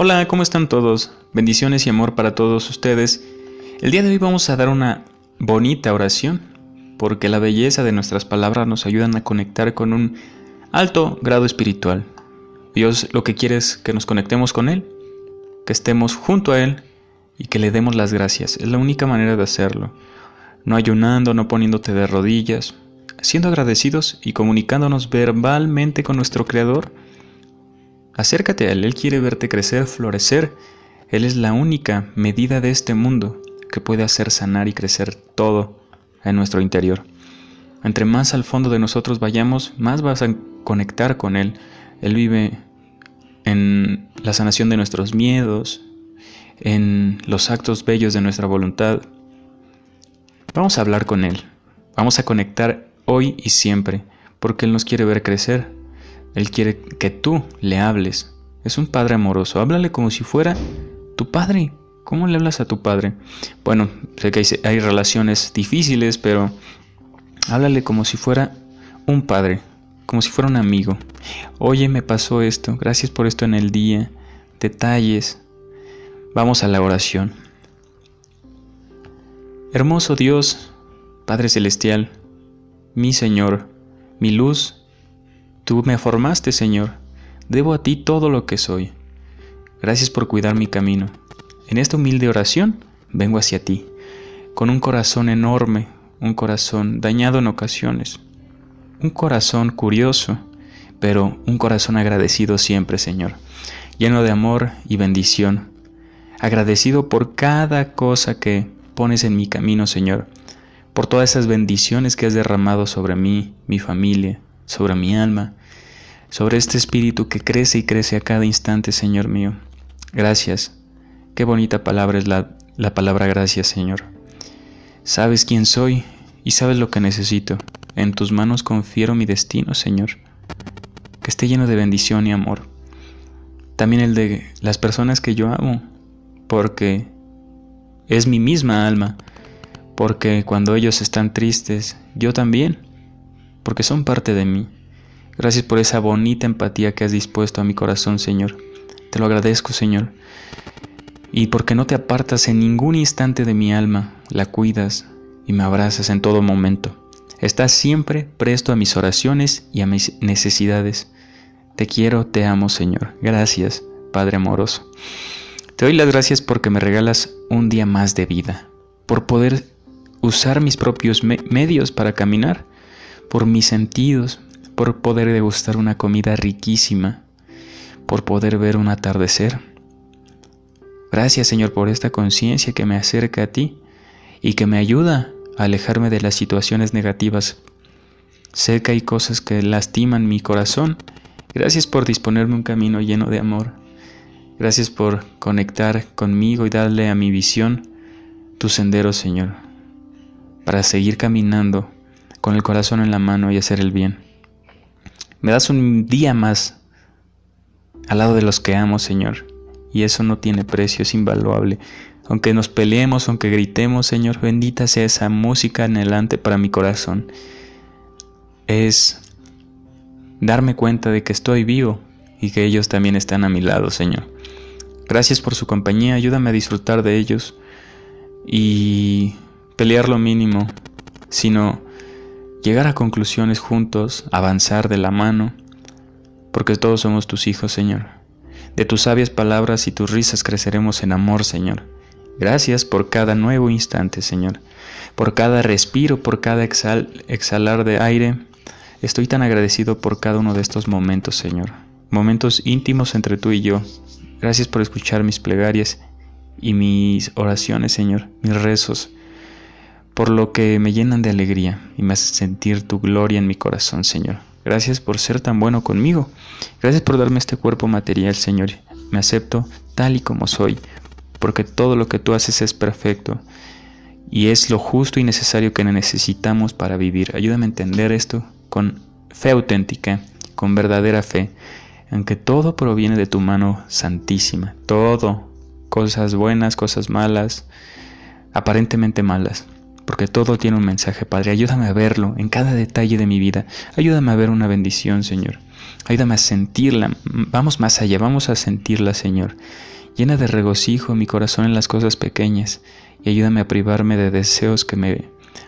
Hola, ¿cómo están todos? Bendiciones y amor para todos ustedes. El día de hoy vamos a dar una bonita oración, porque la belleza de nuestras palabras nos ayudan a conectar con un alto grado espiritual. Dios lo que quiere es que nos conectemos con Él, que estemos junto a Él y que le demos las gracias. Es la única manera de hacerlo. No ayunando, no poniéndote de rodillas, siendo agradecidos y comunicándonos verbalmente con nuestro Creador Acércate a Él, Él quiere verte crecer, florecer. Él es la única medida de este mundo que puede hacer sanar y crecer todo en nuestro interior. Entre más al fondo de nosotros vayamos, más vas a conectar con Él. Él vive en la sanación de nuestros miedos, en los actos bellos de nuestra voluntad. Vamos a hablar con Él, vamos a conectar hoy y siempre, porque Él nos quiere ver crecer, él quiere que tú le hables. Es un padre amoroso. Háblale como si fuera tu padre. ¿Cómo le hablas a tu padre? Bueno, sé que hay, relaciones difíciles, pero háblale como si fuera un padre, como si fuera un amigo. Oye, me pasó esto, gracias por esto en el día. Detalles. Vamos a la oración. Hermoso Dios, Padre Celestial, mi Señor, mi luz Tú me formaste, Señor. Debo a ti todo lo que soy. Gracias por cuidar mi camino. En esta humilde oración vengo hacia ti, con un corazón enorme, un corazón dañado en ocasiones, un corazón curioso, pero un corazón agradecido siempre, Señor, lleno de amor y bendición, agradecido por cada cosa que pones en mi camino, Señor, por todas esas bendiciones que has derramado sobre mí, mi familia, sobre mi alma, sobre este espíritu que crece y crece a cada instante, Señor mío. Gracias. Qué bonita palabra es la, la palabra gracias, Señor. Sabes quién soy y sabes lo que necesito. En tus manos confiero mi destino, Señor. Que esté lleno de bendición y amor. También el de las personas que yo amo, porque es mi misma alma, porque cuando ellos están tristes, yo también, porque son parte de mí. Gracias por esa bonita empatía que has dispuesto a mi corazón, Señor. Te lo agradezco, Señor. Y porque no te apartas en ningún instante de mi alma, la cuidas y me abrazas en todo momento. Estás siempre presto a mis oraciones y a mis necesidades. Te quiero, te amo, Señor. Gracias, Padre amoroso. Te doy las gracias porque me regalas un día más de vida, por poder usar mis propios medios para caminar, por mis sentidos, por poder degustar una comida riquísima, por poder ver un atardecer. Gracias Señor por esta conciencia que me acerca a ti y que me ayuda a alejarme de las situaciones negativas. Sé que hay cosas que lastiman mi corazón. Gracias por disponerme un camino lleno de amor. Gracias por conectar conmigo y darle a mi visión tu sendero, Señor, para seguir caminando con el corazón en la mano y hacer el bien. Me das un día más al lado de los que amo, Señor. Y eso no tiene precio, es invaluable. Aunque nos peleemos, aunque gritemos, Señor, bendita sea esa música anhelante para mi corazón. Es darme cuenta de que estoy vivo y que ellos también están a mi lado, Señor. Gracias por su compañía, ayúdame a disfrutar de ellos y pelear lo mínimo, sino llegar a conclusiones juntos, avanzar de la mano, porque todos somos tus hijos, Señor. De tus sabias palabras y tus risas creceremos en amor, Señor. Gracias por cada nuevo instante, Señor, por cada respiro, por cada exhalar de aire. Estoy tan agradecido por cada uno de estos momentos, Señor. Momentos íntimos entre tú y yo. Gracias por escuchar mis plegarias y mis oraciones, Señor, mis rezos por lo que me llenan de alegría y me hacen sentir tu gloria en mi corazón, Señor. Gracias por ser tan bueno conmigo. Gracias por darme este cuerpo material, Señor. Me acepto tal y como soy, porque todo lo que tú haces es perfecto y es lo justo y necesario que necesitamos para vivir. Ayúdame a entender esto con fe auténtica, con verdadera fe, aunque todo proviene de tu mano santísima, todo, cosas buenas, cosas malas, aparentemente malas porque todo tiene un mensaje, Padre. Ayúdame a verlo en cada detalle de mi vida. Ayúdame a ver una bendición, Señor. Ayúdame a sentirla. Vamos más allá, vamos a sentirla, Señor. Llena de regocijo mi corazón en las cosas pequeñas y ayúdame a privarme de deseos que me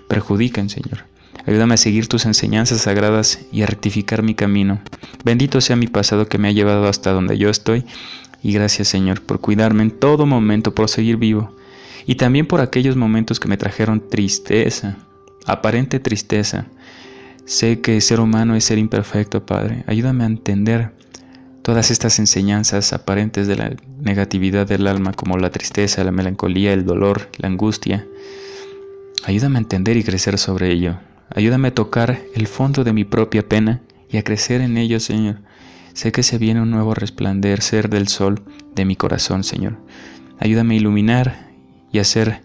perjudican, Señor. Ayúdame a seguir tus enseñanzas sagradas y a rectificar mi camino. Bendito sea mi pasado que me ha llevado hasta donde yo estoy y gracias, Señor, por cuidarme en todo momento, por seguir vivo y también por aquellos momentos que me trajeron tristeza, aparente tristeza. Sé que ser humano es ser imperfecto, Padre. Ayúdame a entender todas estas enseñanzas aparentes de la negatividad del alma como la tristeza, la melancolía, el dolor, la angustia. Ayúdame a entender y crecer sobre ello. Ayúdame a tocar el fondo de mi propia pena y a crecer en ello, Señor. Sé que se viene un nuevo resplandecer del sol de mi corazón, Señor. Ayúdame a iluminar y hacer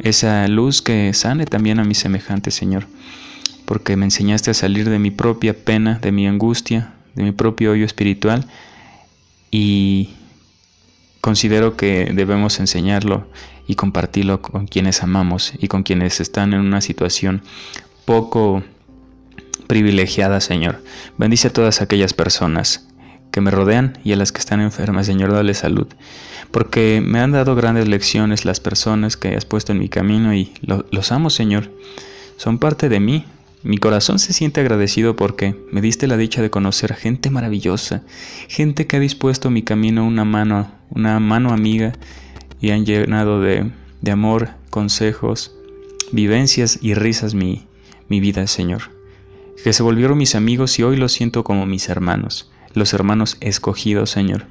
esa luz que sane también a mis semejantes, Señor. Porque me enseñaste a salir de mi propia pena, de mi angustia, de mi propio hoyo espiritual y considero que debemos enseñarlo y compartirlo con quienes amamos y con quienes están en una situación poco privilegiada, Señor. Bendice a todas aquellas personas que me rodean y a las que están enfermas, Señor, dale salud. Porque me han dado grandes lecciones las personas que has puesto en mi camino y los amo, Señor. Son parte de mí, mi corazón se siente agradecido porque me diste la dicha de conocer gente maravillosa, gente que ha dispuesto mi camino una mano, una mano amiga y han llenado de, de amor, consejos, vivencias y risas mi, mi vida, Señor. Que se volvieron mis amigos y hoy los siento como mis hermanos, los hermanos escogidos, Señor.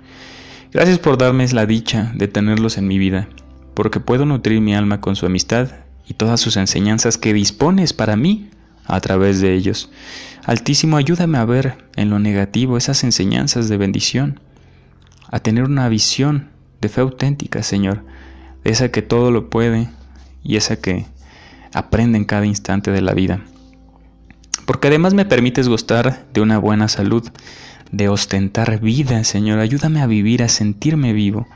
Gracias por darme la dicha de tenerlos en mi vida, porque puedo nutrir mi alma con su amistad y todas sus enseñanzas que dispones para mí a través de ellos. Altísimo, ayúdame a ver en lo negativo esas enseñanzas de bendición, a tener una visión de fe auténtica, Señor, esa que todo lo puede y esa que aprende en cada instante de la vida. Porque además me permites gustar de una buena salud, de ostentar vida, Señor. Ayúdame a vivir, a sentirme vivo,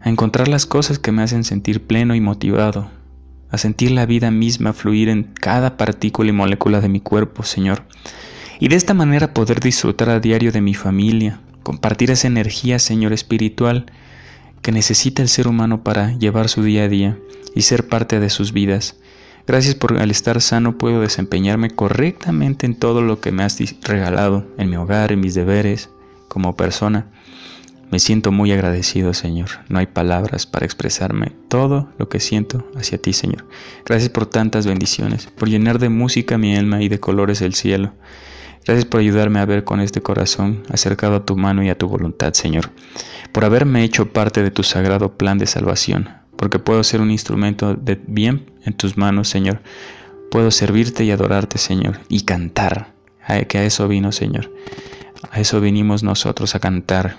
a encontrar las cosas que me hacen sentir pleno y motivado, a sentir la vida misma fluir en cada partícula y molécula de mi cuerpo, Señor. Y de esta manera poder disfrutar a diario de mi familia, compartir esa energía, Señor, espiritual que necesita el ser humano para llevar su día a día y ser parte de sus vidas. Gracias por al estar sano puedo desempeñarme correctamente en todo lo que me has regalado, en mi hogar, en mis deberes, como persona. Me siento muy agradecido, Señor. No hay palabras para expresarme todo lo que siento hacia ti, Señor. Gracias por tantas bendiciones, por llenar de música mi alma y de colores el cielo. Gracias por ayudarme a ver con este corazón acercado a tu mano y a tu voluntad, Señor. Por haberme hecho parte de tu sagrado plan de salvación, porque puedo ser un instrumento de bien en tus manos, Señor. Puedo servirte y adorarte, Señor, y cantar. Que a eso vino, Señor. A eso vinimos nosotros a cantar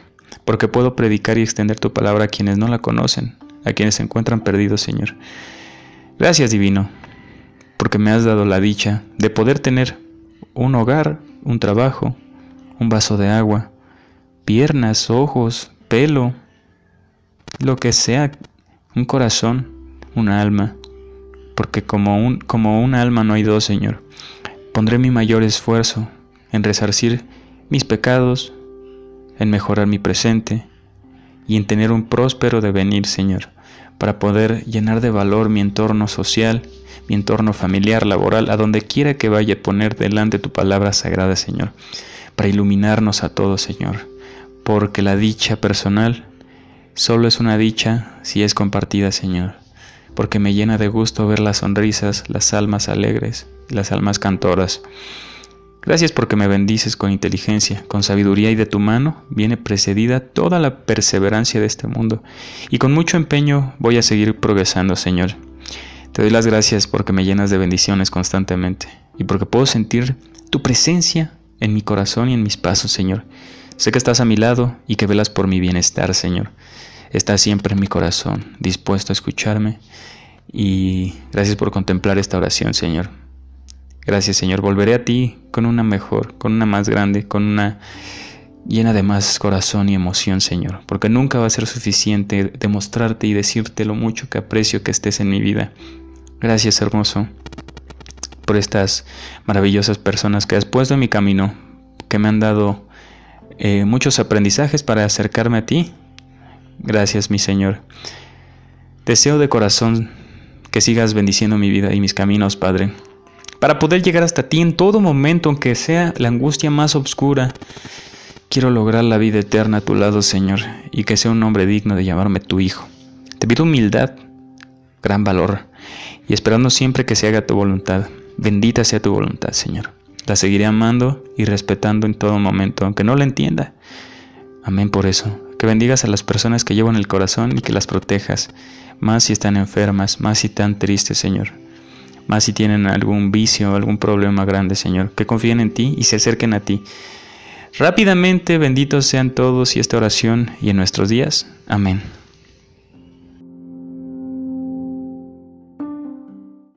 porque puedo predicar y extender tu palabra a quienes no la conocen, a quienes se encuentran perdidos, Señor. Gracias, Divino, porque me has dado la dicha de poder tener un hogar, un trabajo, un vaso de agua, piernas, ojos, pelo, lo que sea, un corazón, un alma, porque como un, como un alma no hay dos, Señor. Pondré mi mayor esfuerzo en resarcir mis pecados, en mejorar mi presente y en tener un próspero devenir, Señor, para poder llenar de valor mi entorno social, mi entorno familiar, laboral, a donde quiera que vaya a poner delante tu palabra sagrada, Señor, para iluminarnos a todos, Señor, porque la dicha personal solo es una dicha si es compartida, Señor, porque me llena de gusto ver las sonrisas, las almas alegres, las almas cantoras, Gracias porque me bendices con inteligencia, con sabiduría y de tu mano viene precedida toda la perseverancia de este mundo. Y con mucho empeño voy a seguir progresando, Señor. Te doy las gracias porque me llenas de bendiciones constantemente y porque puedo sentir tu presencia en mi corazón y en mis pasos, Señor. Sé que estás a mi lado y que velas por mi bienestar, Señor. Estás siempre en mi corazón, dispuesto a escucharme. Y gracias por contemplar esta oración, Señor. Gracias Señor, volveré a ti con una mejor, con una más grande, con una llena de más corazón y emoción, Señor, porque nunca va a ser suficiente demostrarte y decirte lo mucho que aprecio que estés en mi vida. Gracias, hermoso, por estas maravillosas personas que has puesto en mi camino, que me han dado eh, muchos aprendizajes para acercarme a ti. Gracias, mi Señor. Deseo de corazón que sigas bendiciendo mi vida y mis caminos, Padre, para poder llegar hasta ti en todo momento, aunque sea la angustia más oscura. Quiero lograr la vida eterna a tu lado, Señor, y que sea un hombre digno de llamarme tu Hijo. Te pido humildad, gran valor, y esperando siempre que se haga tu voluntad. Bendita sea tu voluntad, Señor. La seguiré amando y respetando en todo momento, aunque no la entienda. Amén por eso. Que bendigas a las personas que llevo en el corazón y que las protejas, más si están enfermas, más si están tristes, Señor. Más si tienen algún vicio, algún problema grande, Señor. Que confíen en ti y se acerquen a ti. Rápidamente, benditos sean todos y esta oración y en nuestros días. Amén.